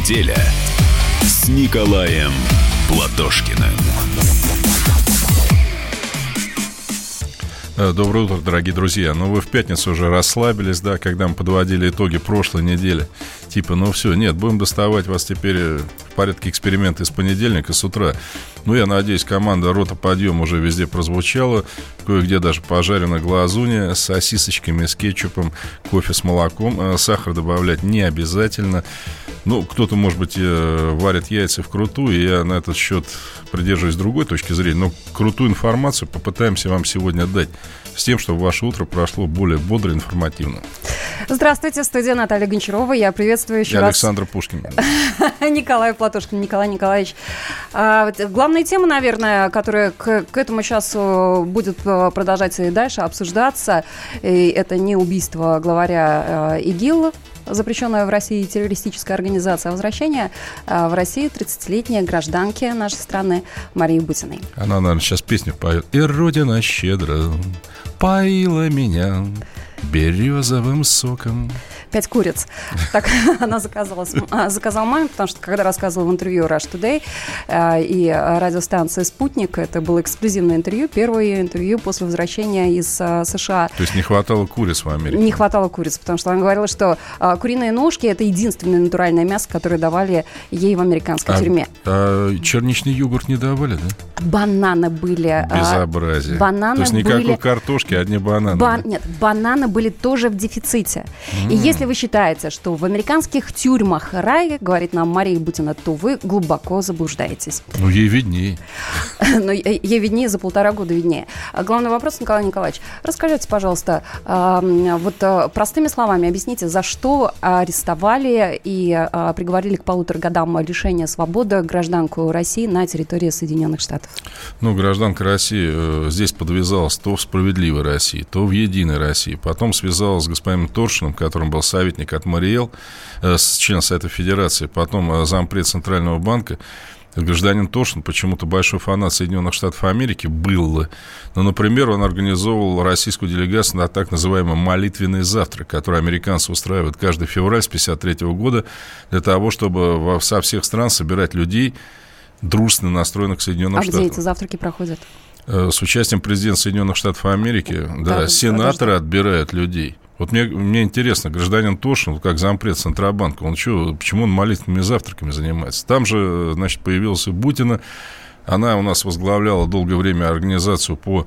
Неделя с Николаем Платошкиным. Э, доброе утро, дорогие друзья. Ну, вы в пятницу уже расслабились, да, когда мы подводили итоги прошлой недели. Типа, ну все, нет, будем доставать вас теперь э, в порядке эксперимента из понедельника с утра. Ну, я надеюсь, команда «Рота подъем» уже везде прозвучала. Кое-где даже пожарена глазунья с сосисочками, с кетчупом, кофе с молоком. Э, сахар добавлять не обязательно. Ну, кто-то, может быть, варит яйца вкрутую, и я на этот счет придерживаюсь другой точки зрения, но крутую информацию попытаемся вам сегодня дать с тем, чтобы ваше утро прошло более бодро и информативно. Здравствуйте, студия Наталья Гончарова. Я приветствую еще Я раз... Александр Пушкин. Николай Платошкин, Николай Николаевич. А, главная тема, наверное, которая к, к этому часу будет э, продолжать и дальше обсуждаться, и это не убийство главаря э, ИГИЛ, запрещенная в России террористическая организация, а возвращение э, в Россию 30-летней гражданки нашей страны Марии Бутиной. Она, наверное, сейчас песню поет. «И Родина щедро поила меня березовым соком». Пять куриц. Так она заказала, а, заказала маме, потому что когда рассказывала в интервью Rush Today э, и радиостанция «Спутник», это было эксклюзивное интервью, первое интервью после возвращения из э, США. То есть не хватало куриц в Америке? Не хватало куриц, потому что она говорила, что э, куриные ножки – это единственное натуральное мясо, которое давали ей в американской а, тюрьме. А черничный йогурт не давали, да? Бананы были. Безобразие. Бананы То есть никакой были... картошки, одни бананы. Бан... Нет, бананы были тоже в дефиците. Mm. И если вы считаете, что в американских тюрьмах рай, говорит нам Мария Бутина, то вы глубоко заблуждаетесь. Ну, ей виднее. Ну, ей виднее, за полтора года виднее. А главный вопрос, Николай Николаевич, расскажите, пожалуйста, вот э, простыми словами объясните, за что арестовали и э, приговорили к полутора годам лишения свободы гражданку России на территории Соединенных Штатов? Ну, гражданка России э, здесь подвязалась то в «Справедливой России», то в «Единой России». Потом связалась с господином Торшиным, которым был советник от Мариэл, член Совета Федерации, потом зампред Центрального банка. Гражданин Тошин, почему-то большой фанат Соединенных Штатов Америки, был. Но, например, он организовывал российскую делегацию на так называемый молитвенный завтрак, который американцы устраивают каждый февраль с 1953 года для того, чтобы со всех стран собирать людей, дружественно настроенных к Соединенным а Штатам. А где эти завтраки проходят? Э, с участием президента Соединенных Штатов Америки, да, да сенаторы отбирают людей. Вот мне, мне интересно, гражданин Тошин, как зампред Центробанка, он что, почему он молитвенными завтраками занимается? Там же, значит, появилась Бутина, она у нас возглавляла долгое время организацию по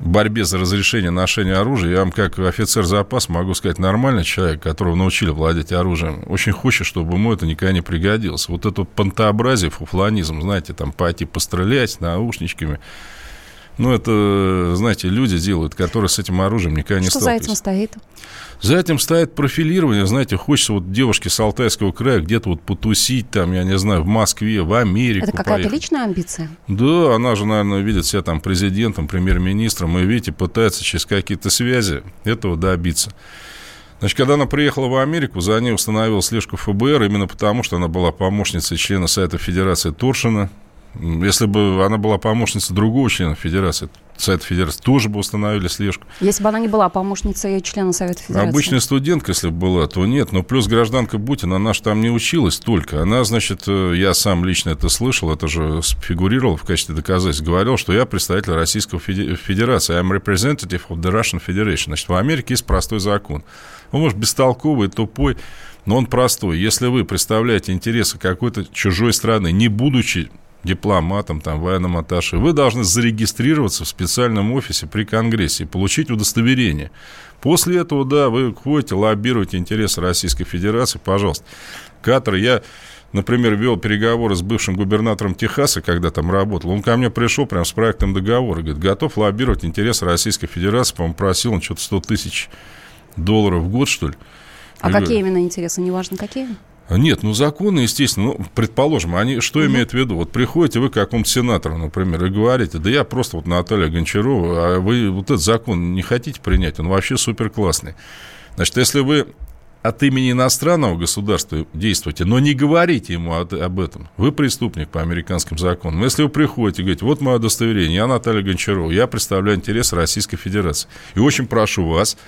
борьбе за разрешение ношения оружия. Я вам, как офицер запаса, могу сказать, нормальный человек, которого научили владеть оружием, очень хочет, чтобы ему это никогда не пригодилось. Вот это пантообразие, фуфланизм, знаете, там пойти пострелять наушничками – ну, это, знаете, люди делают, которые с этим оружием никогда не Что за этим стоит? За этим стоит профилирование, знаете, хочется вот девушке с Алтайского края где-то вот потусить там, я не знаю, в Москве, в Америку Это какая-то личная амбиция? Да, она же, наверное, видит себя там президентом, премьер-министром, и, видите, пытается через какие-то связи этого добиться. Значит, когда она приехала в Америку, за ней установил слежку ФБР, именно потому, что она была помощницей члена Совета Федерации Торшина, если бы она была помощницей другого члена Федерации, Совета Федерации, тоже бы установили слежку. Если бы она не была помощницей члена Совета Федерации? Обычная студентка, если бы была, то нет. Но плюс гражданка Бутина, она же там не училась только. Она, значит, э, я сам лично это слышал, это же фигурировал в качестве доказательств. Говорил, что я представитель Российской Федерации. I'm representative of the Russian Federation. Значит, в Америке есть простой закон. Он, может, бестолковый, тупой, но он простой. Если вы представляете интересы какой-то чужой страны, не будучи дипломатом, там, военным атташе, вы должны зарегистрироваться в специальном офисе при Конгрессе и получить удостоверение. После этого, да, вы ходите, лоббируете интересы Российской Федерации, пожалуйста. Катар, я, например, вел переговоры с бывшим губернатором Техаса, когда там работал. Он ко мне пришел прям с проектом договора, говорит, готов лоббировать интересы Российской Федерации, по-моему, просил он что-то 100 тысяч долларов в год, что ли. А я какие говорю, именно интересы, неважно какие? Нет, ну законы, естественно, ну, предположим, они что угу. имеют в виду? Вот приходите вы к какому-то сенатору, например, и говорите, да я просто вот Наталья Гончарова, а вы вот этот закон не хотите принять, он вообще супер классный. Значит, если вы от имени иностранного государства действуете, но не говорите ему об этом. Вы преступник по американским законам. Если вы приходите и говорите, вот мое удостоверение, я Наталья Гончарова, я представляю интересы Российской Федерации. И очень прошу вас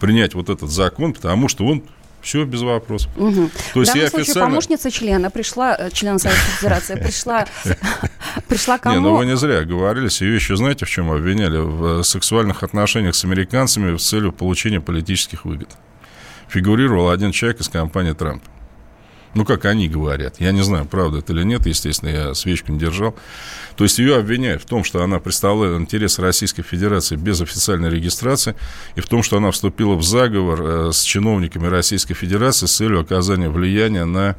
принять вот этот закон, потому что он Все без вопросов. Угу. То есть В данном случае официально... помощница члена пришла, э, члена Совета Федерации, пришла, пришла кому? Не, ну вы не зря говорились. Ее еще знаете, в чем обвиняли? В сексуальных отношениях с американцами с целью получения политических выгод. Фигурировал один человек из компании Трамп. Ну, как они говорят. Я не знаю, правда это или нет, естественно, я свечку не держал. То есть ее обвиняют в том, что она представляет интересы Российской Федерации без официальной регистрации, и в том, что она вступила в заговор э, с чиновниками Российской Федерации с целью оказания влияния на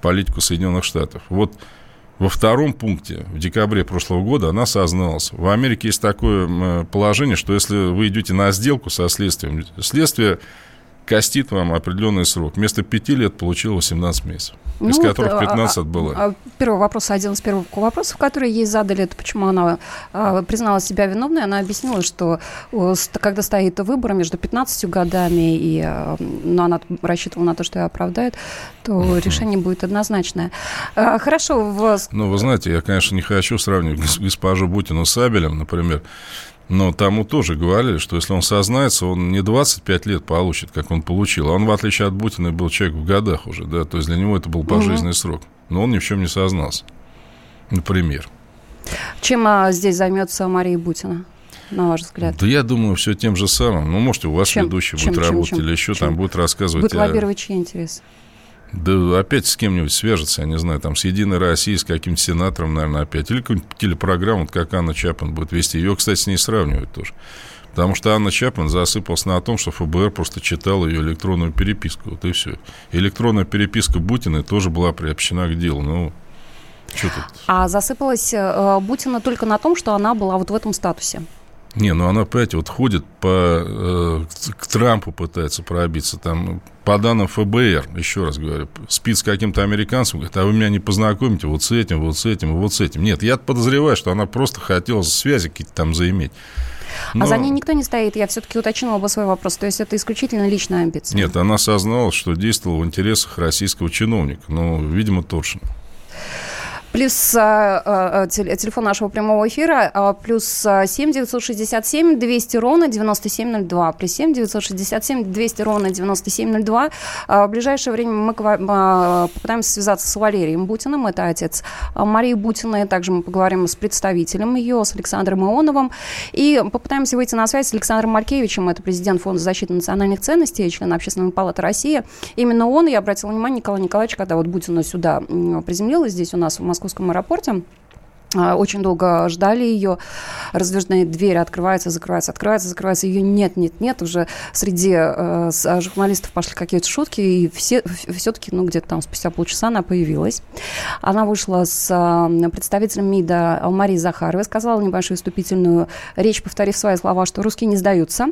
политику Соединенных Штатов. Вот во втором пункте, в декабре прошлого года, она созналась. В Америке есть такое положение, что если вы идете на сделку со следствием, следствие костит вам определенный срок. Вместо пяти лет получил 18 месяцев, ну, из которых 15 отбыла. А, а, первый вопрос, один из первых вопросов, которые ей задали, это почему она а, признала себя виновной. Она объяснила, что когда стоит выбор между 15 годами, и, а, но она рассчитывала на то, что ее оправдает, то uh-huh. решение будет однозначное. А, хорошо. В... Ну, вы знаете, я, конечно, не хочу сравнивать госпожу Бутину с Абелем, например. Но тому тоже говорили, что если он сознается, он не 25 лет получит, как он получил. А он, в отличие от Бутина, был человек в годах уже, да, то есть для него это был пожизненный угу. срок. Но он ни в чем не сознался. Например. Чем а, здесь займется Мария Бутина? на ваш взгляд? Да я думаю, все тем же самым. Ну, может, у вас чем? ведущий чем, будет чем, работать, чем, или еще чем? там будет рассказывать. Будет лоббировать чьи интересы? Да опять с кем-нибудь свяжется, я не знаю, там с Единой Россией, с каким-то сенатором, наверное, опять. Или какую-нибудь телепрограмму, вот как Анна Чапман будет вести. Ее, кстати, с ней сравнивают тоже. Потому что Анна Чапман засыпалась на том, что ФБР просто читал ее электронную переписку. Вот и все. Электронная переписка Бутина тоже была приобщена к делу. Ну, что тут? А засыпалась э, Бутина только на том, что она была вот в этом статусе. Не, ну она, понимаете, вот ходит по, э, к Трампу пытается пробиться. Там, по данным ФБР, еще раз говорю, спит с каким-то американцем, говорит, а вы меня не познакомите вот с этим, вот с этим, вот с этим. Нет, я подозреваю, что она просто хотела связи какие-то там заиметь. Но... А за ней никто не стоит, я все-таки уточнила бы свой вопрос. То есть это исключительно личная амбиция? Нет, она осознала, что действовала в интересах российского чиновника, ну, видимо, Торшина. Плюс а, а, телефон нашего прямого эфира, а, плюс 7 967 200 ровно 9702. Плюс 7 967 200 ровно 9702. В ближайшее время мы попытаемся связаться с Валерием Бутиным, это отец Марии Бутиной. Также мы поговорим с представителем ее, с Александром Ионовым. И попытаемся выйти на связь с Александром Маркевичем, это президент Фонда защиты национальных ценностей, член Общественной палаты России. Именно он, я обратила внимание, Николай Николаевич, когда вот Бутина сюда приземлилась здесь у нас в Москве, московском аэропорте. А, очень долго ждали ее. Раздвижные двери открываются, закрываются, открываются, закрываются. Ее нет, нет, нет. Уже среди э, а, журналистов пошли какие-то шутки. И все, все-таки, ну, где-то там спустя полчаса она появилась. Она вышла с э, представителем МИДа Марии Захаровой, сказала небольшую вступительную речь, повторив свои слова, что русские не сдаются.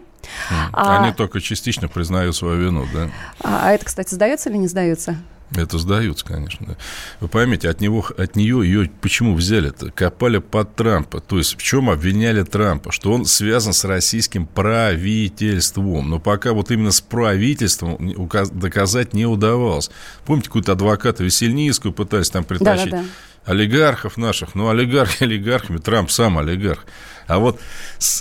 Они а, только частично признают свою вину, да? А, а это, кстати, сдается или не сдается? Это сдаются, конечно. Вы поймите, от, него, от нее ее почему взяли-то? Копали под Трампа. То есть в чем обвиняли Трампа? Что он связан с российским правительством. Но пока вот именно с правительством доказать не удавалось. Помните, какую-то адвоката Весельницкую пытались там притащить? Да, да, да олигархов наших, ну, олигархи олигархами, Трамп сам олигарх. А вот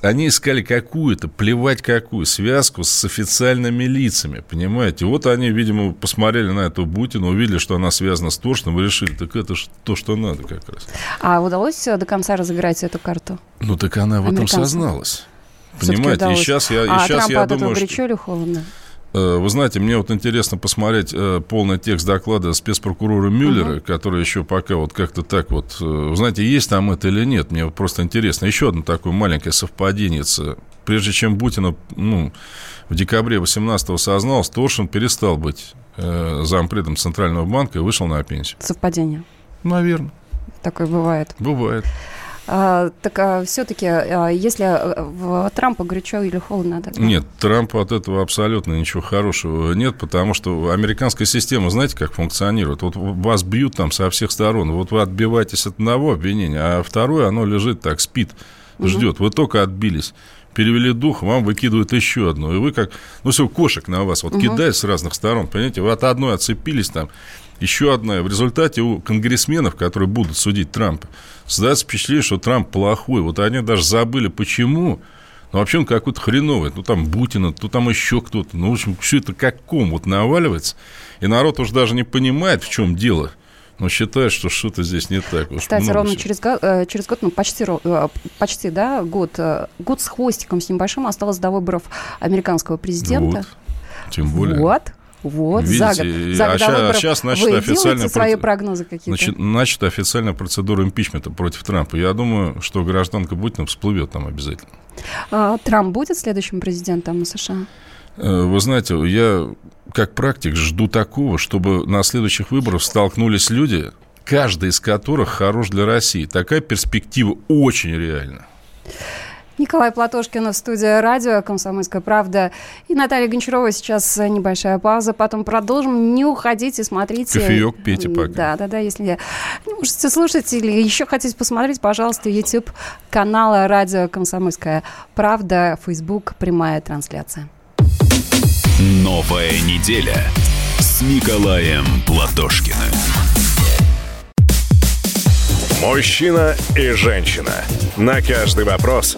они искали какую-то, плевать какую, связку с официальными лицами, понимаете? Вот они, видимо, посмотрели на эту Бутину, увидели, что она связана с Торшиным, и решили, так это же то, что надо как раз. А удалось до конца разыграть эту карту? Ну, так она в этом созналась. Понимаете, и сейчас я, и а сейчас Трампа я думаю, или холодно? Э, вы знаете, мне вот интересно посмотреть э, полный текст доклада спецпрокурора Мюллера, uh-huh. который еще пока вот как-то так вот... Э, вы знаете, есть там это или нет, мне просто интересно. Еще одно такое маленькое совпадение. Прежде чем Бутина ну, в декабре 18-го сознался, Торшин перестал быть э, зампредом Центрального банка и вышел на пенсию. Совпадение? Наверное. Такое бывает. Бывает. А, так а, все-таки, а, если э, в Трампа горячо или холодно? Тогда? Нет, Трампу от этого абсолютно ничего хорошего нет, потому что американская система, знаете, как функционирует? Вот вас бьют там со всех сторон, вот вы отбиваетесь от одного обвинения, а второе, оно лежит так, спит, ждет. Угу. Вы только отбились перевели дух, вам выкидывают еще одну. И вы как, ну, все, кошек на вас вот угу. кидают с разных сторон, понимаете, вы от одной отцепились там, еще одна. В результате у конгрессменов, которые будут судить Трампа, создается впечатление, что Трамп плохой. Вот они даже забыли, почему Ну, вообще он какой-то хреновый. Ну, там Бутина, то там еще кто-то. Ну, в общем, все это как ком вот наваливается. И народ уже даже не понимает, в чем дело. Но считает, что что-то здесь не так. Кстати, ровно через, э, через год, ну, почти, э, почти, да, год, э, год с хвостиком, с небольшим осталось до выборов американского президента. Вот, тем более. Вот. Вот, Видите, за год, за год а, сейчас начата официальная свои процед... какие-то? Значит, начата официальная процедура импичмента против Трампа. Я думаю, что гражданка Путина всплывет там обязательно. А, Трамп будет следующим президентом США? Э, вы знаете, я как практик жду такого, чтобы на следующих выборах столкнулись люди, каждый из которых хорош для России. Такая перспектива очень реальна. Николай Платошкин в студии радио «Комсомольская правда». И Наталья Гончарова сейчас небольшая пауза. Потом продолжим. Не уходите, смотрите. Кофеек пейте пока. Да, да, да. Если не можете слушать или еще хотите посмотреть, пожалуйста, YouTube канала радио «Комсомольская правда», Facebook, прямая трансляция. Новая неделя с Николаем Платошкиным. Мужчина и женщина. На каждый вопрос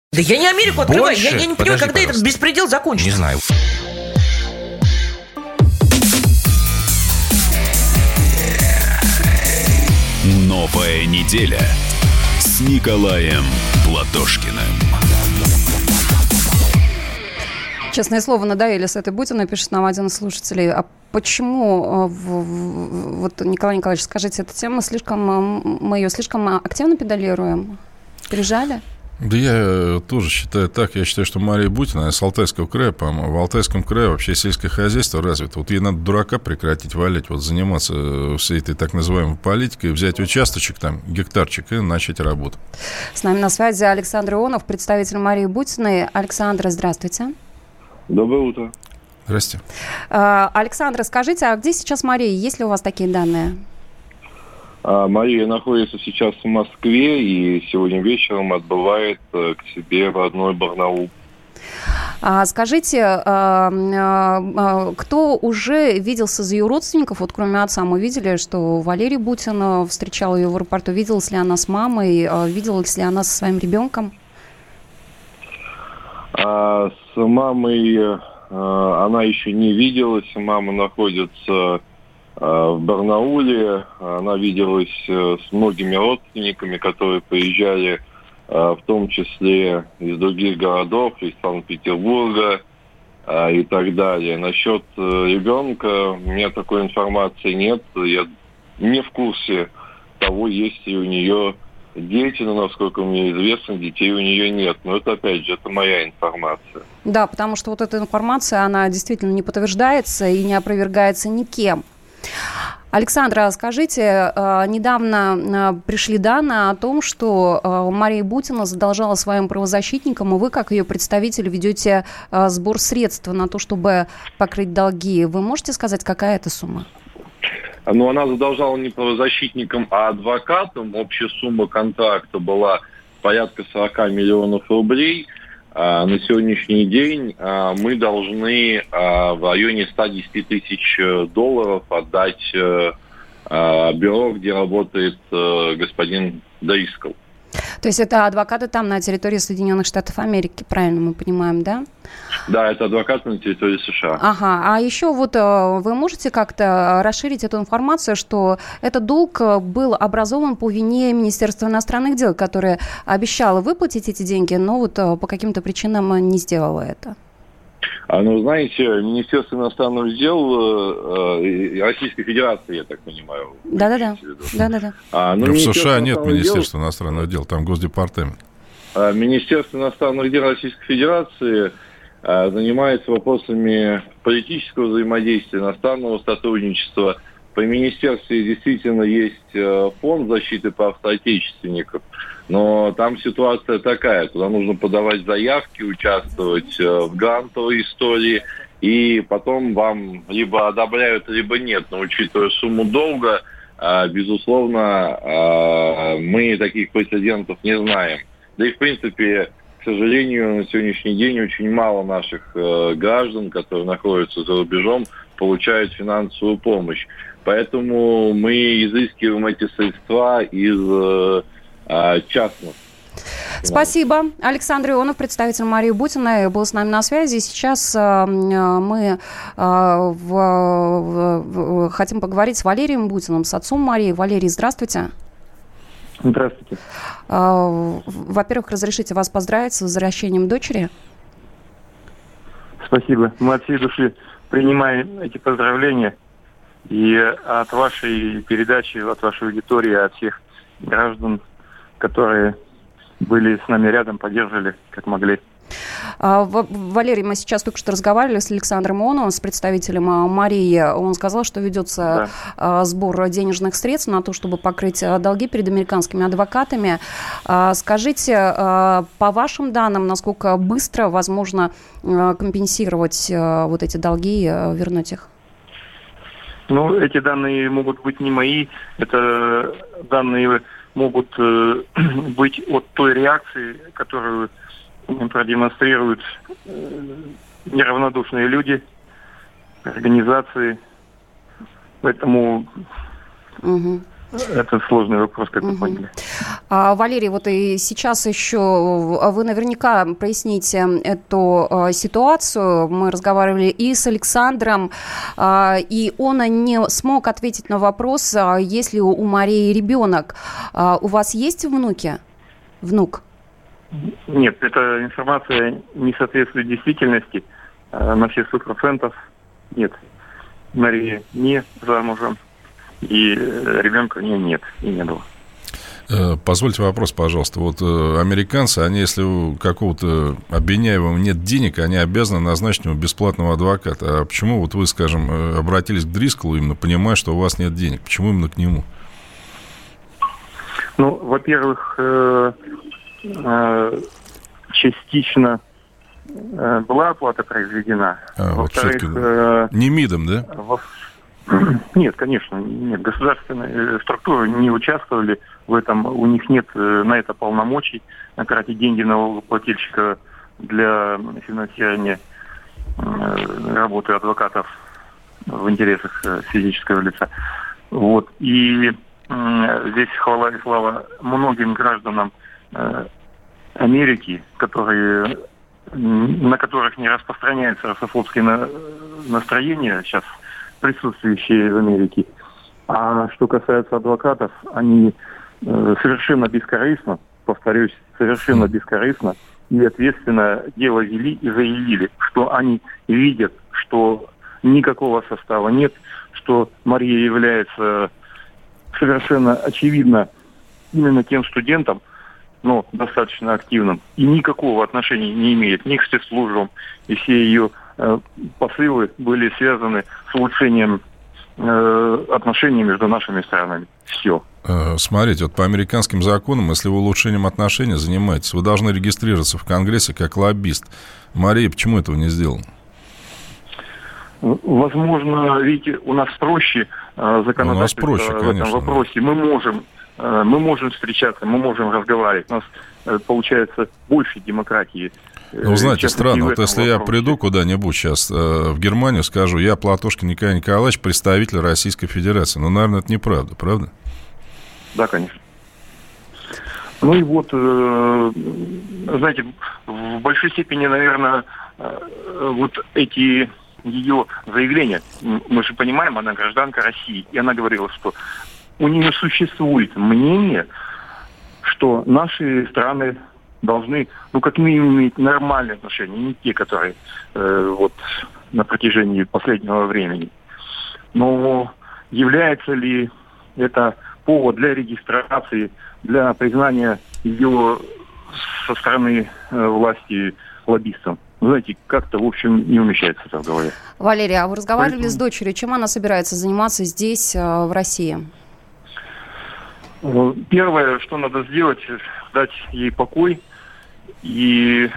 Да я не Америку открываю. Я, я не понимаю, когда пожалуйста. этот беспредел закончится. Не знаю. Новая неделя с Николаем Платошкиным. Честное слово, надоели с этой Бутиной, пишет нам один из слушателей. А почему, э, вот, Николай Николаевич, скажите, эта тема слишком, мы ее слишком активно педалируем? Прижали? Да я э, тоже считаю так. Я считаю, что Мария Бутина с Алтайского края, по-моему, в Алтайском крае вообще сельское хозяйство развито. Вот ей надо дурака прекратить валять, вот заниматься э, всей этой так называемой политикой, взять участочек там, гектарчик и начать работу. С нами на связи Александр Ионов, представитель Марии Бутиной. Александр, здравствуйте. Доброе утро. Здрасте. А, Александр, скажите, а где сейчас Мария? Есть ли у вас такие данные? А Мария находится сейчас в Москве и сегодня вечером отбывает э, к себе в родной Барнаул. А, скажите, а, кто уже виделся из ее родственников, вот кроме отца, мы видели, что Валерий Бутин встречал ее в аэропорту, виделась ли она с мамой, виделась ли она со своим ребенком? с мамой она еще не виделась, мама находится Э, в Барнауле. Она виделась э, с многими родственниками, которые приезжали э, в том числе из других городов, из Санкт-Петербурга и так далее. Насчет ребенка у меня такой информации нет. Я не в курсе того, есть ли у нее дети, но, насколько мне известно, детей у нее нет. Но это, опять же, это моя информация. Да, потому что вот эта информация, она действительно не подтверждается и не опровергается никем. Александра, скажите, э, недавно э, пришли данные о том, что э, Мария Бутина задолжала своим правозащитникам, и вы, как ее представитель, ведете сбор средств на то, чтобы покрыть долги. Вы можете сказать, какая это сумма? Ну, она задолжала не правозащитникам, а адвокатам. Общая сумма контракта была порядка 40 миллионов рублей – на сегодняшний день а, мы должны а, в районе 110 тысяч э, долларов отдать э, бюро, где работает э, господин Даискал. То есть это адвокаты там на территории Соединенных Штатов Америки, правильно мы понимаем, да? Да, это адвокаты на территории США. Ага, а еще вот э, вы можете как-то расширить эту информацию, что этот долг э, был образован по вине Министерства иностранных дел, которое обещало выплатить эти деньги, но вот э, по каким-то причинам не сделало это? А, ну, знаете, Министерство иностранных дел э, Российской Федерации, я так понимаю. Да-да-да. Да-да-да. А, ну, в США нет Министерства дел... иностранных дел, там Госдепартамент. А, Министерство иностранных дел Российской Федерации а, занимается вопросами политического взаимодействия, иностранного сотрудничества При министерстве действительно есть э, фонд защиты прав соотечественников, но там ситуация такая, туда нужно подавать заявки, участвовать э, в грантовой истории, и потом вам либо одобряют, либо нет. Но учитывая сумму долга, э, безусловно, мы таких прецедентов не знаем. Да и, в принципе, к сожалению, на сегодняшний день очень мало наших граждан, которые находятся за рубежом, получают финансовую помощь. Поэтому мы изыскиваем эти средства из э, а, частных Спасибо. Александр Ионов, представитель Марии Бутиной, был с нами на связи. Сейчас э, мы э, в, в, хотим поговорить с Валерием Бутиным, с отцом Марии. Валерий, здравствуйте. Здравствуйте. Э, во-первых, разрешите вас поздравить с возвращением дочери. Спасибо. Мы от всей души принимаем эти поздравления. И от вашей передачи, от вашей аудитории, от всех граждан, которые были с нами рядом, поддерживали, как могли. А, Валерий, мы сейчас только что разговаривали с Александром Ионовым, с представителем а, Марии. Он сказал, что ведется да. сбор денежных средств на то, чтобы покрыть долги перед американскими адвокатами. Скажите, по вашим данным, насколько быстро возможно компенсировать вот эти долги, вернуть их? Ну, эти данные могут быть не мои, это данные могут э, быть от той реакции, которую продемонстрируют э, неравнодушные люди, организации. Поэтому угу. Это сложный вопрос, как вы поняли. А, Валерий, вот и сейчас еще вы наверняка проясните эту а, ситуацию. Мы разговаривали и с Александром, а, и он не смог ответить на вопрос, а, есть ли у Марии ребенок. А, у вас есть внуки? Внук? Нет, эта информация не соответствует действительности а, на все сто процентов. Нет, Мария не замужем и э, ребенка у нее нет и не было. Э, позвольте вопрос, пожалуйста. Вот э, американцы, они, если у какого-то обвиняемого нет денег, они обязаны назначить ему бесплатного адвоката. А почему вот вы, скажем, обратились к Дрискалу, именно понимая, что у вас нет денег? Почему именно к нему? Ну, во-первых, частично была оплата произведена. А, Во-вторых, вот не МИДом, да? Во нет, конечно, нет. Государственные э, структуры не участвовали в этом. У них нет э, на это полномочий тратить деньги налогоплательщика для финансирования э, работы адвокатов в интересах физического лица. Вот. И здесь хвала и слава многим гражданам Америки, которые на которых не распространяется русофобское настроение сейчас присутствующие в Америке. А что касается адвокатов, они э, совершенно бескорыстно, повторюсь, совершенно бескорыстно и ответственно дело вели и заявили, что они видят, что никакого состава нет, что Мария является совершенно очевидно именно тем студентом, но достаточно активным, и никакого отношения не имеет ни к спецслужбам, и все ее посылы были связаны с улучшением э, отношений между нашими странами. Все. Э, смотрите, вот по американским законам, если вы улучшением отношений занимаетесь, вы должны регистрироваться в Конгрессе как лоббист. Мария, почему этого не сделала? Возможно, видите, у нас проще законодательство у нас проще, в этом вопросе. Мы можем, мы можем встречаться, мы можем разговаривать. У нас получается больше демократии. Ну, знаете, странно. Вот если я приду куда-нибудь сейчас э, в Германию, скажу, я Платошкин Николай Николаевич, представитель Российской Федерации. Ну, наверное, это неправда, правда? Да, конечно. Ну и вот, э, знаете, в большой степени, наверное, э, вот эти ее заявления, мы же понимаем, она гражданка России, и она говорила, что у нее существует мнение, что наши страны должны, ну, как минимум, иметь нормальные отношения, не те, которые э, вот на протяжении последнего времени. Но является ли это повод для регистрации, для признания ее со стороны э, власти лоббистом? знаете, как-то, в общем, не умещается это в голове. Валерий, а вы разговаривали Поэтому... с дочерью? Чем она собирается заниматься здесь, э, в России? Э, первое, что надо сделать, дать ей покой и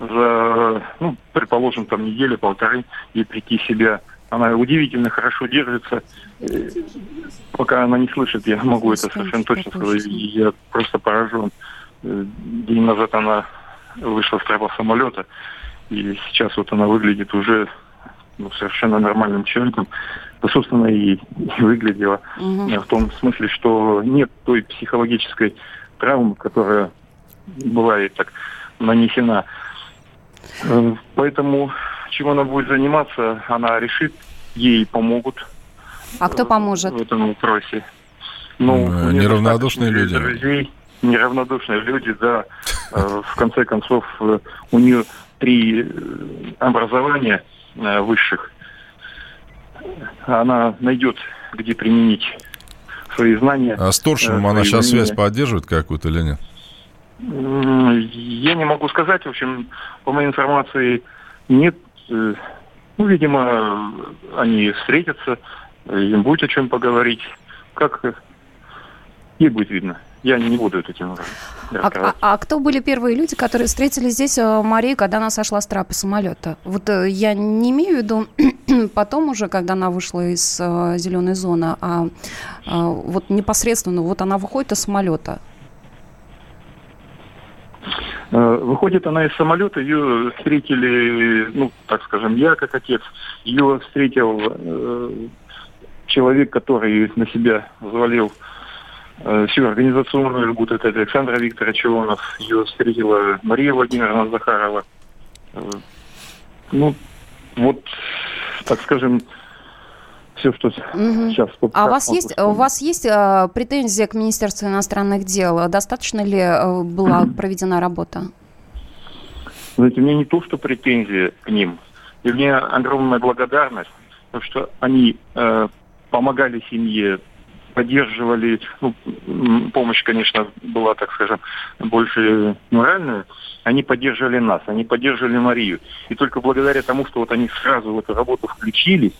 за, ну, предположим, там неделю-полторы ей прийти в себя. Она удивительно хорошо держится. Э, пока она не слышит, я могу это совершенно точно сказать. Я просто поражен. День назад она вышла с трапа самолета, и сейчас вот она выглядит уже ну, совершенно нормальным человеком. Да, собственно, и, и выглядела угу. в том смысле, что нет той психологической травмы, которая бывает так нанесена. Э, поэтому чем она будет заниматься, она решит, ей помогут. А кто поможет? В этом вопросе. Ну, неравнодушные люди. Друзей, неравнодушные люди, да. Э, в конце концов, э, у нее три образования высших. Она найдет, где применить свои знания. А с Торшином она сейчас связь поддерживает какую-то или нет? Я не могу сказать. В общем, по моей информации, нет. Ну, видимо, они встретятся, им будет о чем поговорить. Как ей будет видно. Я не буду этим а, а, а кто были первые люди, которые встретили здесь э, Марию, когда она сошла с трапа самолета? Вот э, я не имею в виду потом уже, когда она вышла из зеленой зоны, а вот непосредственно, вот она выходит из самолета. Выходит она из самолета, ее встретили, ну, так скажем, я как отец, ее встретил э, человек, который на себя взвалил Э, всю организационную работу это Александра Виктора Чилонов. Ее встретила Мария Владимировна Захарова. Э, ну, вот, так скажем, все, что угу. сейчас. А у вас есть, у вас есть э, претензия к Министерству иностранных дел? Достаточно ли э, была проведена работа? Знаете, у меня не то, что претензия к ним. И у меня огромная благодарность, потому что они э, помогали семье, поддерживали, ну, помощь, конечно, была, так скажем, больше моральная, они поддерживали нас, они поддерживали Марию. И только благодаря тому, что вот они сразу в эту работу включились,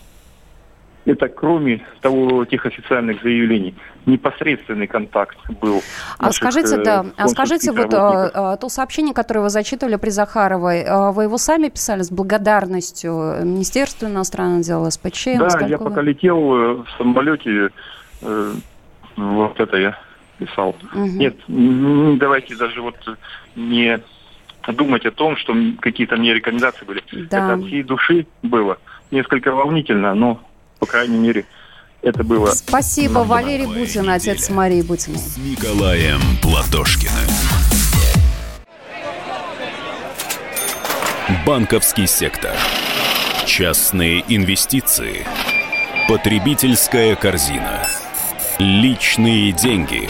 это кроме того, тех официальных заявлений, непосредственный контакт был. А скажите, да, а скажите вот а, а, то сообщение, которое вы зачитывали при Захаровой, а, вы его сами писали с благодарностью Министерству иностранных дел, СПЧ? Да, я пока летел э, в самолете, Э, вот это я писал. Угу. Нет, давайте даже вот не думать о том, что какие-то мне рекомендации были. Да. Это от всей души было. Несколько волнительно, но, по крайней мере, это было. Спасибо, Валерий Бутин, отец Марии Бутиной. С Николаем Платошкиным. Банковский сектор. Частные инвестиции. Потребительская корзина. Личные деньги.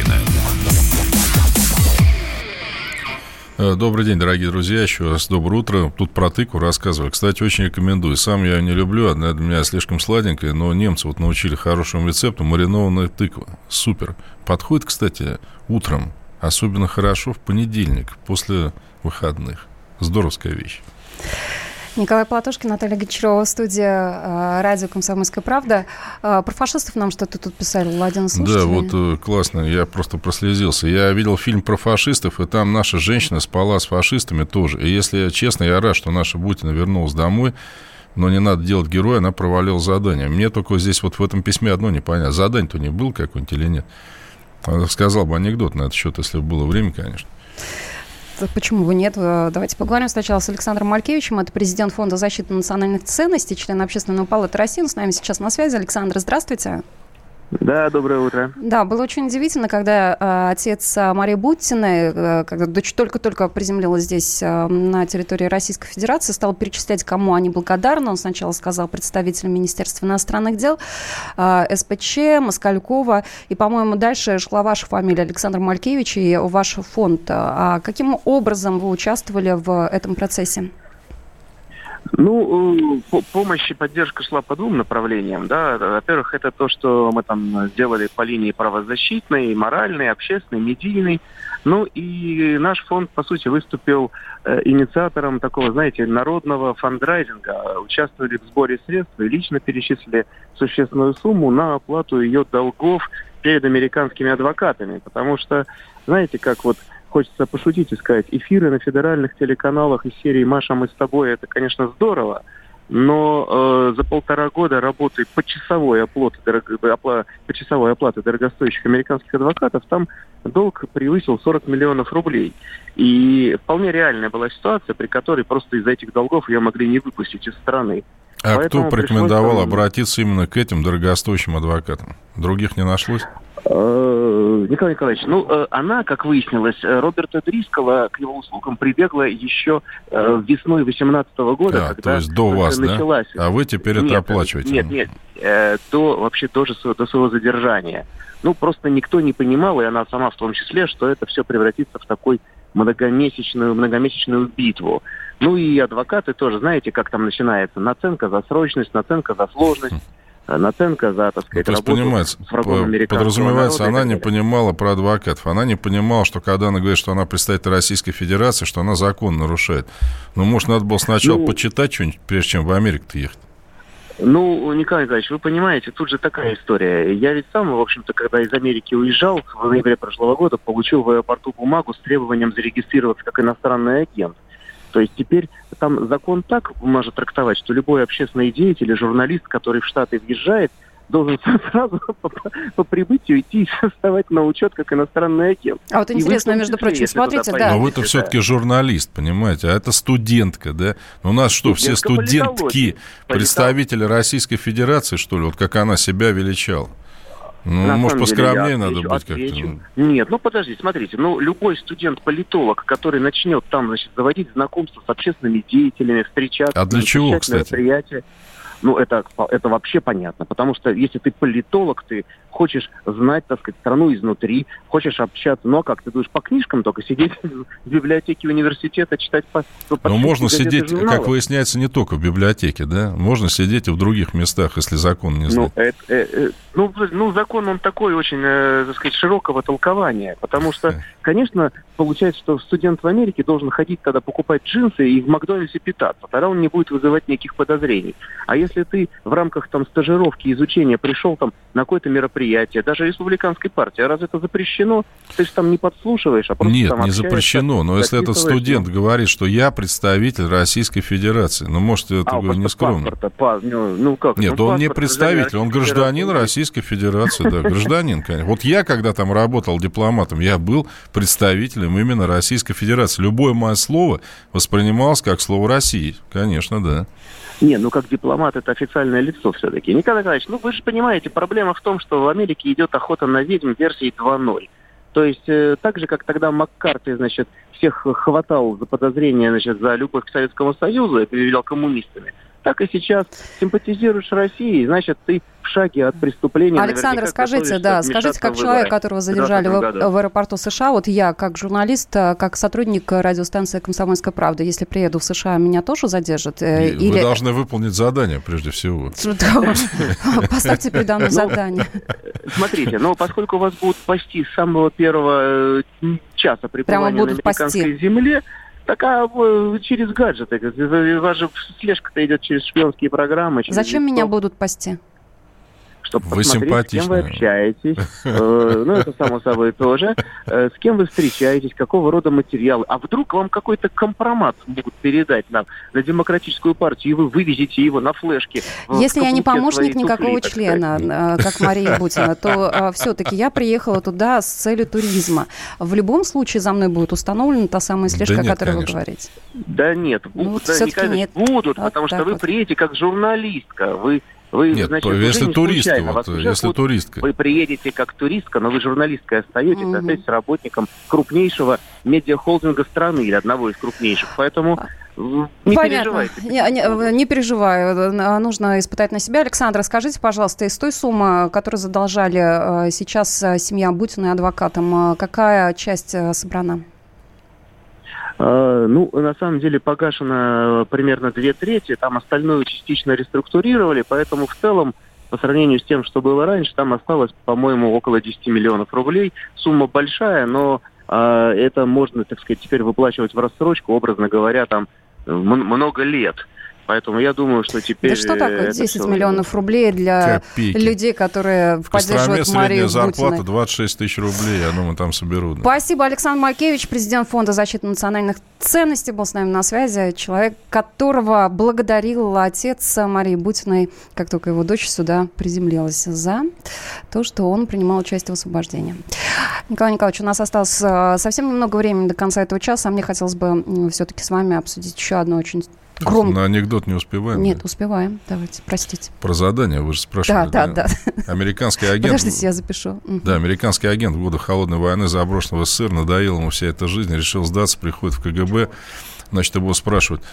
Добрый день, дорогие друзья. Еще раз доброе утро. Тут про тыкву рассказываю. Кстати, очень рекомендую. Сам я не люблю, она для меня слишком сладенькая, но немцы вот научили хорошему рецепту маринованная тыква. Супер. Подходит, кстати, утром. Особенно хорошо в понедельник, после выходных. Здоровская вещь. Николай Платошкин, Наталья Гончарова, студия э, радио «Комсомольская правда». Э, про фашистов нам что-то тут писали, Владимир Да, вот э, классно, я просто прослезился. Я видел фильм про фашистов, и там наша женщина спала с фашистами тоже. И если честно, я рад, что наша Бутина вернулась домой, но не надо делать героя, она провалила задание. Мне только здесь вот в этом письме одно непонятно. Задание-то не было какое-нибудь или нет? Сказал бы анекдот на этот счет, если бы было время, конечно почему бы нет? Э, давайте поговорим сначала с Александром Малькевичем. Это президент Фонда защиты национальных ценностей, член Общественного палаты России. Он с нами сейчас на связи. Александр, здравствуйте. Да, доброе утро. Да, было очень удивительно, когда э, отец э, Марии Буттиной, э, когда дочь только-только приземлилась здесь на территории Российской Федерации, стал перечислять, кому они благодарны. Он сначала сказал представителям Министерства иностранных дел, СПЧ, Москалькова, и, по-моему, дальше шла ваша фамилия, Александр Малькевич, и ваш фонд. А каким образом вы участвовали в этом процессе? Ну, э, помощь и поддержка шла по двум направлениям. Да. Во-первых, это то, что мы там сделали по линии правозащитной, моральной, общественной, медийной. Ну и наш фонд, по сути, выступил э, инициатором такого, знаете, народного фандрайзинга. Участвовали в сборе средств и лично перечислили существенную сумму на оплату ее долгов перед американскими адвокатами. Потому что, знаете, как вот хочется пошутить и сказать, эфиры на федеральных телеканалах из серии «Маша, мы с тобой» это, конечно, здорово, но э, за полтора года работы по часовой оплаты, дорого, опла, по часовой оплаты дорогостоящих американских адвокатов там долг превысил 40 миллионов рублей. И вполне реальная была ситуация, при которой просто из-за этих долгов ее могли не выпустить из страны. А Поэтому кто порекомендовал пришлось... обратиться именно к этим дорогостоящим адвокатам? Других не нашлось? Э, Николай Николаевич, ну, э, она, как выяснилось, э, Роберта Дрискала к его услугам прибегла еще весной 2018 года, а, когда то есть до вас, началась. Да? А вы теперь нет, это оплачиваете? Нет, нет, до, вообще тоже до своего задержания. Ну, просто никто не понимал, и она сама в том числе, что это все превратится в такой многомесячную, многомесячную битву. Ну и адвокаты тоже, знаете, как там начинается? Наценка за срочность, наценка за сложность. Э, наценка за, так сказать, ну, то есть, понимается, подразумевается, народа, она не понимала про адвокатов. Она не понимала, что когда она говорит, что она представитель Российской Федерации, что она закон нарушает. Ну, может, надо было сначала ну, почитать что-нибудь, прежде чем в Америку-то ехать. Ну, Николай Николаевич, вы понимаете, тут же такая история. Я ведь сам, в общем-то, когда из Америки уезжал в ноябре прошлого года, получил в аэропорту бумагу с требованием зарегистрироваться как иностранный агент. То есть теперь там закон так может трактовать, что любой общественный деятель или журналист, который в Штаты въезжает, должен сразу по, по прибытию идти и вставать на учет как иностранный агент. А вот интересно, между прочим, смотрите, да. Но вы-то все-таки журналист, понимаете, а это студентка, да? У нас что, все студентки, представители Российской Федерации, что ли, вот как она себя величала? Ну, На может, поскромнее деле, надо быть как-то. Нет, ну подождите, смотрите, ну любой студент-политолог, который начнет там, значит, заводить знакомства с общественными деятелями, встречаться, а для чего, кстати? мероприятия, ну, это, это вообще понятно, потому что если ты политолог, ты хочешь знать, так сказать, страну изнутри, хочешь общаться, ну а как, ты будешь по книжкам только сидеть в библиотеке университета, читать по... по Но можно сидеть, журналов. как выясняется, не только в библиотеке, да? Можно сидеть и в других местах, если закон не знает. Ну, это, э, э, ну, ну, закон, он такой очень, э, так сказать, широкого толкования, потому что, конечно, получается, что студент в Америке должен ходить тогда покупать джинсы и в Макдональдсе питаться, тогда он не будет вызывать никаких подозрений. А если ты в рамках там стажировки, изучения пришел там на какое-то мероприятие, даже республиканской партии. А разве это запрещено? Ты же там не подслушиваешь, а просто Нет, там не запрещено. Но если этот студент говорит, что я представитель Российской Федерации, ну, может, это а, не скромно. Па, ну, ну, как? Нет, ну, он не представитель, он гражданин Российской Федерации, да, гражданин, конечно. Вот я, когда там работал дипломатом, я был представителем именно Российской Федерации. Любое мое слово воспринималось как слово России, конечно, да. Не, ну как дипломат это официальное лицо все-таки. Николай Николаевич, ну вы же понимаете, проблема в том, что в Америке идет охота на ведьм версии 2.0. То есть э, так же, как тогда Маккарти, значит, всех хватал за подозрения, значит, за любовь к Советскому Союзу и перевел коммунистами, так и сейчас симпатизируешь России, значит, ты в шаге от преступления. Александр, скажите, да, скажите, как человек, которого задержали в, в аэропорту США, вот я, как журналист, э, как сотрудник радиостанции «Комсомольская правда», если приеду в США, меня тоже задержат? Э, вы или... должны выполнить задание, прежде всего. Поставьте передо мной ну, задание. Смотрите, но поскольку вас будут пасти с самого первого э, часа пребывания на американской земле, так а через гаджеты. У слежка-то идет через шпионские программы. Через Зачем меня будут пасти? Чтобы вы посмотреть, с кем вы общаетесь. Э, ну, это само собой тоже. Э, с кем вы встречаетесь, какого рода материалы. А вдруг вам какой-то компромат могут передать нам на демократическую партию, и вы вывезете его на флешке. Если я не помощник никакого члена, э, как Мария Бутина, то все-таки я приехала туда с целью туризма. В любом случае за мной будет установлена та самая слежка, о которой вы говорите. Да нет, ну, да, нет. будут, потому что вы приедете как журналистка, вы Вы, Нет, значит, если случайно, вот, если будут- туристка. Вы приедете как туристка, но вы журналисткой остаетесь, Мгм. остаетесь работником крупнейшего медиахолдинга страны или одного из крупнейших. Поэтому не Понятно. переживайте. Не, не- не переживаю. Э, Нужно испытать на себя. Александр, скажите, пожалуйста, из той суммы, которую задолжали э, сейчас э, семья Бутина и адвокатам, э, какая часть э, собрана? Э, Ну, на самом деле погашено э, примерно две трети, там остальное частично реструктурировали, поэтому в целом, по сравнению с тем, что было раньше, там осталось, по-моему, около 10 миллионов рублей. Сумма большая, но э, это можно, так сказать, теперь выплачивать в рассрочку, образно говоря, там э, много лет. Поэтому я думаю, что теперь... Да что э, такое это 10 всё- миллионов рублей для Копейки. людей, которые В Костроме поддерживают Марию средняя зарплата Бутину? 26 тысяч рублей, я думаю, там соберут. да. Спасибо, Александр Макевич, президент Фонда защиты национальных ценностей, был с нами на связи. Человек, которого благодарил отец Марии Бутиной, как только его дочь сюда приземлилась, за то, что он принимал участие в освобождении. Николай Николаевич, у нас осталось э, совсем немного времени до конца этого часа, а мне хотелось бы все-таки с вами обсудить еще одну очень громкую... На анекдот не успеваем. Нет, да? успеваем. Давайте, простите. Про задание вы же спрашивали. Да, да, да. Американский агент... Подождите, я запишу. Да, американский агент в годы холодной войны заброшен в СССР, надоела ему вся эта жизнь, решил сдаться, приходит в КГБ, значит, его спрашивают,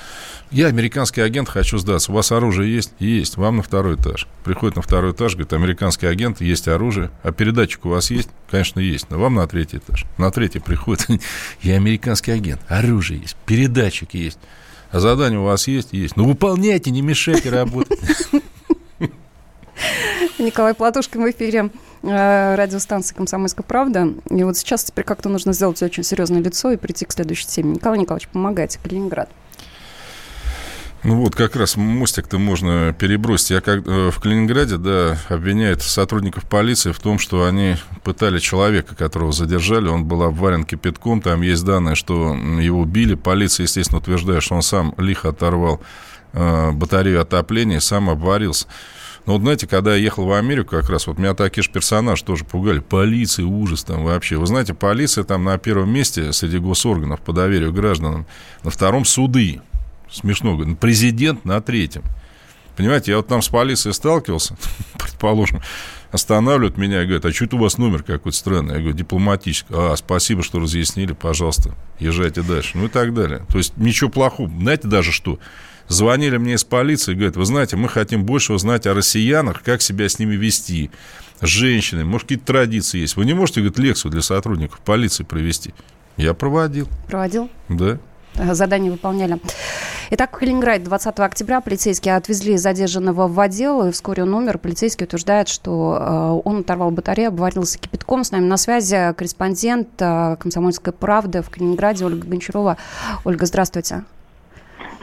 я американский агент, хочу сдаться, у вас оружие есть? Есть, вам на второй этаж. Приходит на второй этаж, говорит, американский агент, есть оружие, а передатчик у вас есть? Конечно, есть, но вам на третий этаж. На третий приходит, я американский агент, оружие есть, передатчик есть. А задание у вас есть? Есть. Ну, выполняйте, не мешайте работать. Николай Платушкин в эфире э, радиостанции «Комсомольская правда». И вот сейчас теперь как-то нужно сделать очень серьезное лицо и прийти к следующей теме. Николай Николаевич, помогайте. Калининград. Ну вот как раз мостик-то можно перебросить. Я как э, в Калининграде, да, обвиняют сотрудников полиции в том, что они пытали человека, которого задержали. Он был обварен кипятком. Там есть данные, что его били. Полиция, естественно, утверждает, что он сам лихо оторвал э, батарею отопления и сам обварился. Но вот знаете, когда я ехал в Америку, как раз вот меня такие же персонажи тоже пугали. Полиция, ужас там вообще. Вы знаете, полиция там на первом месте среди госорганов по доверию гражданам. На втором суды. Смешно, президент на третьем. Понимаете, я вот там с полицией сталкивался, предположим, останавливают меня и говорят, а что это у вас номер какой-то странный? Я говорю, дипломатический. А, спасибо, что разъяснили, пожалуйста, езжайте дальше. Ну и так далее. То есть ничего плохого. Знаете даже что? Звонили мне из полиции и говорят, вы знаете, мы хотим больше узнать о россиянах, как себя с ними вести, с женщинами, может, какие-то традиции есть. Вы не можете, говорит, лекцию для сотрудников полиции провести? Я проводил, Проводил? да. Э, Задание выполняли. Итак, в Калининграде 20 октября полицейские отвезли задержанного в отдел, и вскоре он умер. Полицейский утверждает, что э, он оторвал батарею, обварился кипятком. С нами на связи корреспондент э, «Комсомольской правды» в Калининграде Ольга Гончарова. Ольга, здравствуйте.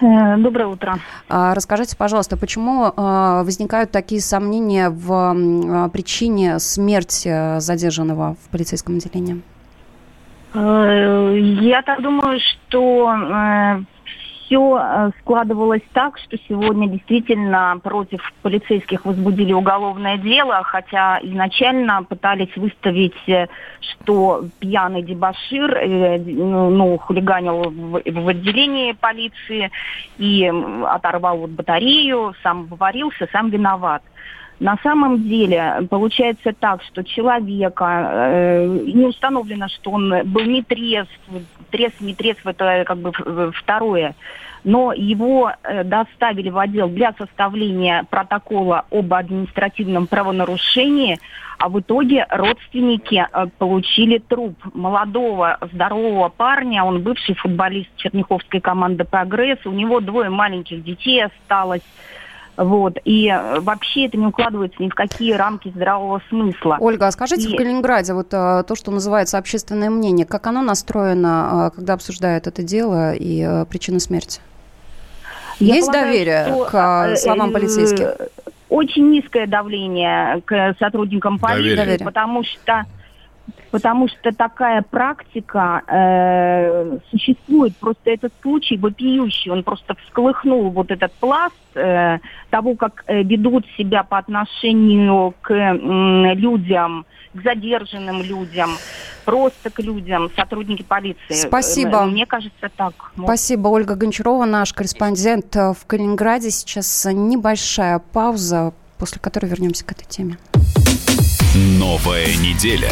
Доброе утро. А, Расскажите, пожалуйста, почему возникают такие сомнения в причине смерти задержанного в полицейском отделении? Э, Я так думаю, что все складывалось так, что сегодня действительно против полицейских возбудили уголовное дело, хотя изначально пытались выставить, э, что пьяный дебашир э, ну, ну, хулиганил в, отделении полиции и оторвал вот батарею, сам выварился, сам виноват. На самом деле получается так, что человека э, не установлено, что он был не трезв, трезв, не трезв, это как бы второе. Но его э, доставили в отдел для составления протокола об административном правонарушении, а в итоге родственники э, получили труп молодого, здорового парня, он бывший футболист Черняховской команды «Прогресс», у него двое маленьких детей осталось. Вот. И э, вообще это не укладывается ни в какие рамки здравого смысла. Ольга, а скажите, в И- Калининграде вот э, то, что называется общественное мнение, как оно настроено, э, когда обсуждают это дело и причины смерти? Я Есть полагаю, доверие что, к словам полицейских? Очень низкое давление к сотрудникам полиции, Доверие. потому что потому что такая практика э, существует. Просто этот случай вопиющий, он просто всколыхнул вот этот пласт э, того, как э, ведут себя по отношению к м, людям, к задержанным людям, просто к людям, сотрудники полиции. Спасибо. Э, Мне кажется, так. Вот. Спасибо, Ольга Гончарова, наш корреспондент э, в Калининграде. Сейчас небольшая пауза. после которой вернемся к этой теме. Новая неделя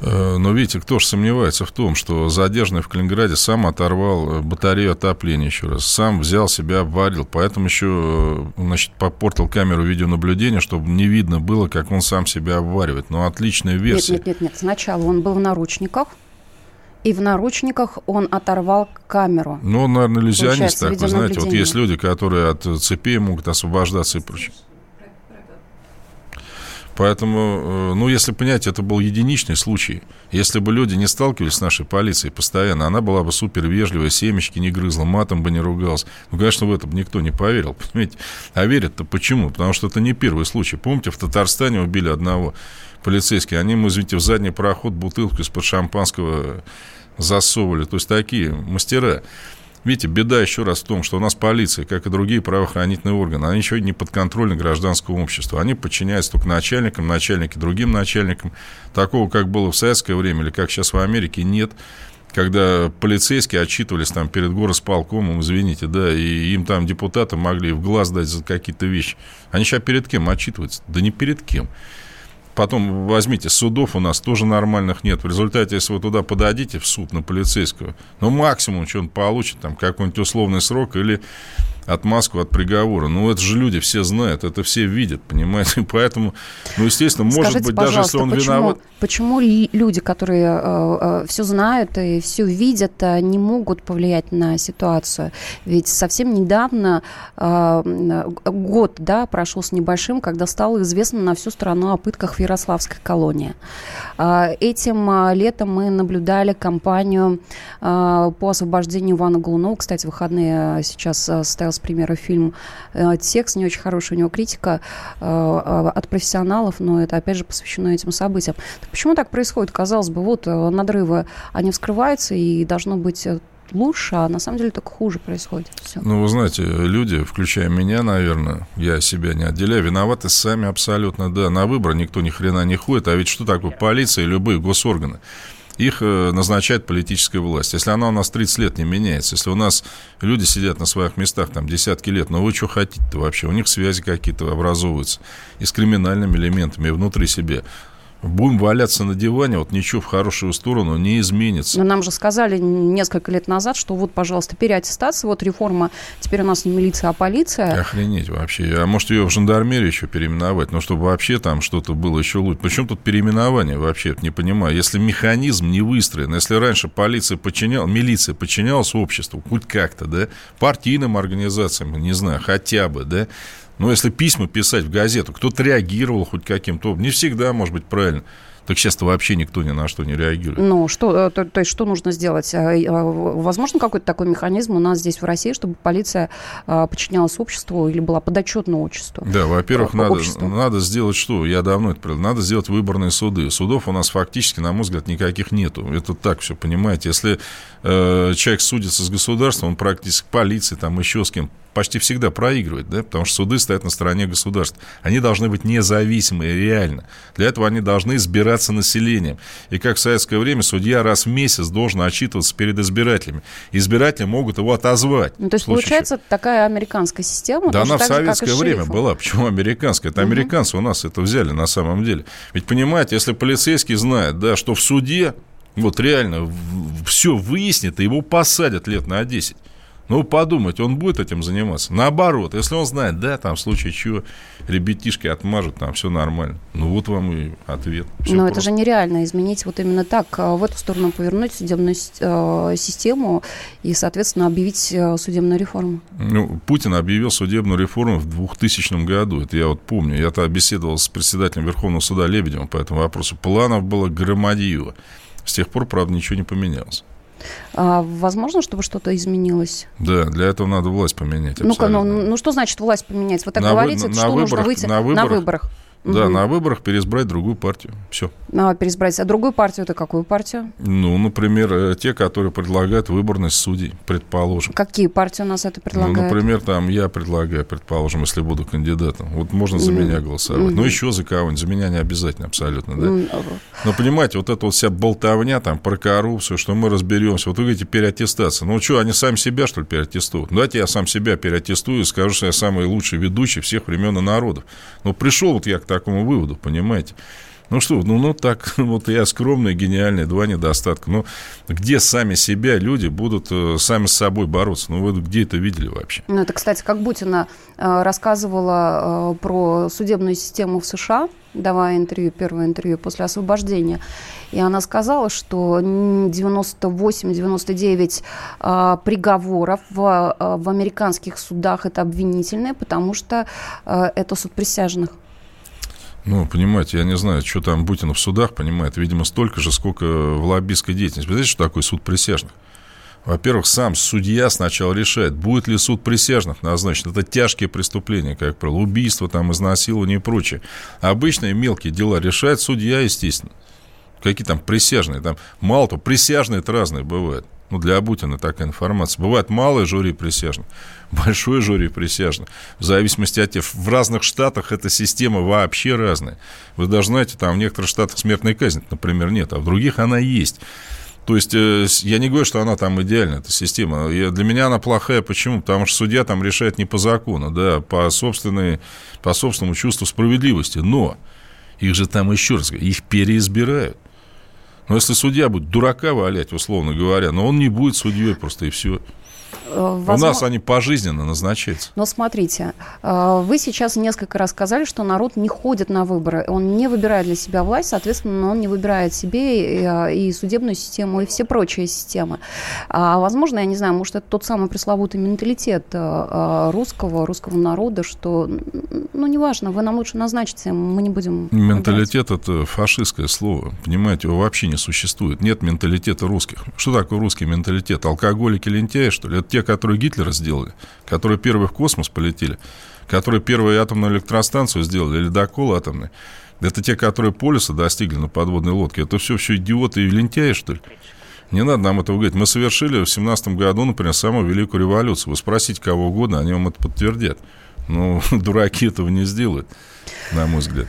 Но видите, кто же сомневается в том, что задержанный в Калининграде сам оторвал э, батарею отопления еще раз, сам взял себя, обварил, поэтому еще, э, значит, попортил камеру видеонаблюдения, чтобы не видно было, как он сам себя обваривает. Но отличная версия. Нет, нет, нет, нет. Сначала он был в наручниках, и в наручниках он оторвал камеру. Ну, он, наверное, иллюзионист Получается, такой, знаете, вот есть люди, которые от цепей могут освобождаться и прочее. Поэтому, э, ну, если понять, это был единичный случай. Если бы люди не сталкивались с нашей полицией постоянно, она была бы супер вежливая, семечки не грызла, матом бы не ругалась. Ну, конечно, в это бы никто не поверил, понимаете? А верят-то почему? Потому что это не первый случай. Помните, в Татарстане убили одного полицейских, они ему, извините, в задний проход бутылку из-под шампанского засовывали. То есть такие мастера. Видите, беда еще раз в том, что у нас полиция, как и другие правоохранительные органы, они еще не подконтрольны гражданскому обществу. Они подчиняются только начальникам, начальники другим начальникам. Такого, как было в советское время или как сейчас в Америке, нет. Когда полицейские отчитывались там перед горосполкомом, извините, да, и им там депутаты могли в глаз дать за какие-то вещи. Они сейчас перед кем отчитываются? Да не перед кем. Потом возьмите, судов у нас тоже нормальных нет. В результате, если вы туда подадите в суд на полицейского, ну, максимум, что он получит, там, какой-нибудь условный срок или отмазку от приговора. Ну, это же люди все знают, это все видят, понимаете? Поэтому, ну, естественно, может Скажите, быть, даже если он почему, виноват... Почему люди, которые э, э, все знают и все видят, э, не могут повлиять на ситуацию? Ведь совсем недавно, э, м, год да, прошел с небольшим, когда стало известно на всю страну о пытках в Ярославской колонии. А, Этим летом мы наблюдали кампанию а, по освобождению Ивана Голунова. Кстати, выходные сейчас а, состоялась премьера фильм э, «Текст». Не очень хорошая у него критика а, а, от профессионалов, но это, опять же, посвящено этим событиям. Так почему так происходит? Казалось бы, вот э, надрывы, они вскрываются, и должно быть э, лучше, а на самом деле только хуже происходит. Всё. Ну, вы знаете, люди, включая меня, наверное, я себя не отделяю, виноваты сами абсолютно, да. На выборы никто ни хрена не ходит. А ведь что такое полиция и любые госорганы? Их э, назначает политическая власть. Если она у нас 30 лет не меняется, если у нас люди сидят на своих местах там десятки лет, ну вы что хотите-то вообще? У них связи какие-то образовываются и с криминальными элементами и внутри себя. Будем валяться на диване, вот ничего в хорошую сторону не изменится. Но нам же сказали несколько лет назад, что вот, пожалуйста, переаттестация, вот реформа, теперь у нас не милиция, а полиция. Охренеть вообще. А может, ее в жандармерию еще переименовать? Ну, чтобы вообще там что-то было еще лучше. Причем тут переименование вообще? Не понимаю. Если механизм не выстроен, если раньше полиция подчинялась, милиция подчинялась обществу, хоть как-то, да, партийным организациям, не знаю, хотя бы, да, но если письма писать в газету, кто-то реагировал хоть каким-то, не всегда, может быть, правильно. Так сейчас-то вообще никто ни на что не реагирует. Ну, что, э, то, то есть, что нужно сделать? И, а, Возможно, какой-то такой механизм у нас здесь в России, чтобы полиция подчинялась обществу или была подотчетна обществу? Да, во-первых, Э, надо, обществу. надо сделать что? Я давно это говорил. Надо сделать выборные суды. Судов у нас фактически, на мой взгляд, никаких нету. Это так все, понимаете. Если э, человек судится с государством, он практически к полиции, там еще с кем почти всегда проигрывает, да, потому что суды стоят на стороне государства. Они должны быть независимые, реально. Для этого они должны избираться населением. И как в советское время судья раз в месяц должен отчитываться перед избирателями. Избиратели могут его отозвать. Ну, то есть, получается, такая американская система. да она в же, советское время шерифом. была. Почему американская? Это американцы у нас это взяли на самом деле. Ведь понимаете, если полицейский знает, да, что в суде вот реально все выяснит, и его посадят лет на 10. Ну, подумать, он будет этим заниматься. Наоборот, если он знает, да, там в случае чего ребятишки отмажут, там все нормально. Ну, вот вам и ответ. Всё Но это просто. же нереально изменить вот именно так, а, в эту сторону повернуть судебную э, систему и, соответственно, объявить э, судебную реформу. Ну, Путин объявил судебную реформу в 2000 году. Это я вот помню. Я тогда беседовал с председателем Верховного суда Лебедевым по этому вопросу. Планов было громадье. С тех пор, правда, ничего не поменялось. А, возможно, чтобы что-то изменилось? Да, для этого надо власть поменять. Ну-ка, ну, ну что значит власть поменять? Вы так на говорите, вы, на, что на нужно выборах, выйти на выборах, на выборах? Да, Мгм. на выборах переизбрать другую партию. Все. А, переизбрать. А другую партию это какую партию? Ну, например, э, те, которые предлагают выборность судей, предположим. Какие партии у нас это Ну, предлагают? например, там я предлагаю, предположим, если буду кандидатом. Вот можно за Мгм. меня голосовать. Мгм. Ну, еще за кого-нибудь. За меня не обязательно абсолютно, да. М, Но понимаете, вот эта вот вся болтовня там про коррупцию, что мы разберемся. Вот вы говорите, переаттестация. Ну что, они сами себя, что ли, переаттестуют? Ну, Давайте я сам себя переаттестую и скажу, что я самый лучший ведущий всех времен и народов. Ну, пришел вот я к такому выводу, понимаете. Ну что, ну, ну так, вот я скромный, гениальный, два недостатка. Ну, где сами себя люди будут э, сами с собой бороться? Ну, вы где это видели вообще? Ну, это, кстати, как Бутина э, рассказывала э, про судебную систему в США, давая интервью, первое интервью после освобождения. И она сказала, что м, 98-99 э, приговоров в, э, в американских судах это обвинительные, потому что э, это суд присяжных. Ну, понимаете, я не знаю, что там Бутин в судах понимает. Видимо, столько же, сколько в лоббистской деятельности. Знаете, что такое суд присяжных? Во-первых, сам судья сначала решает, будет ли суд присяжных назначен. Это тяжкие преступления, как правило, убийство, там, изнасилование и прочее. Обычные мелкие дела решает судья, естественно. Какие там присяжные? Там мало то, присяжные это разные бывают. Ну, для Бутина такая информация. Бывает малое жюри присяжных, большое жюри присяжных. В зависимости от тех, в разных штатах эта система вообще разная. Вы даже знаете, там в некоторых штатах смертной казни, например, нет, а в других она есть. То есть э, я не говорю, что она там идеальная, эта система. Я- для меня она плохая. Почему? Потому что судья там решает не по закону, да, по, собственной, по собственному чувству справедливости. Но их же там, еще раз их переизбирают. Но если судья будет дурака валять, условно говоря, но он не будет судьей просто и все. Э, У возможно- нас они пожизненно назначаются. Но смотрите, э, вы сейчас несколько раз сказали, что народ не ходит на выборы, он не выбирает для себя власть, соответственно, он не выбирает себе и, э, судебную систему, и все прочие системы. А, возможно, я не знаю, может, это тот самый пресловутый менталитет э, русского, русского народа, что, ну, неважно, вы нам лучше назначите, мы не будем... Менталитет – это фашистское слово. Понимаете, его вообще не существует. Нет менталитета русских. Что такое русский менталитет? Алкоголики, лентяи, что ли? Это те, которые Гитлера сделали, которые первые в космос полетели, которые первую атомную электростанцию сделали, ледокол атомный. Это те, которые полюса достигли на подводной лодке. Это все, все идиоты и лентяи, что ли? Не надо нам этого говорить. Мы совершили в семнадцатом году, например, самую великую революцию. Вы спросите кого угодно, они вам это подтвердят. Ну, дураки этого не сделают, на мой взгляд.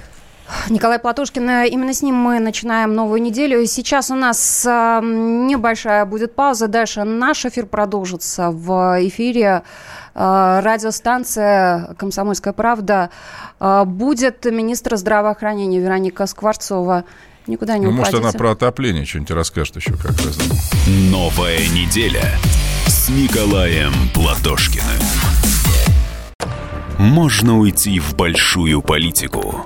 Николай Платошкин, э, именно с ним мы начинаем новую неделю. Сейчас у нас э, небольшая будет пауза. Дальше наш эфир продолжится в эфире. э, радиостанция «Комсомольская правда». Будет министр здравоохранения Вероника Скворцова. Никуда не Ну, может, уходите. она про отопление что-нибудь расскажет еще как раз. Новая неделя с Николаем Платошкиным. Можно уйти в большую политику,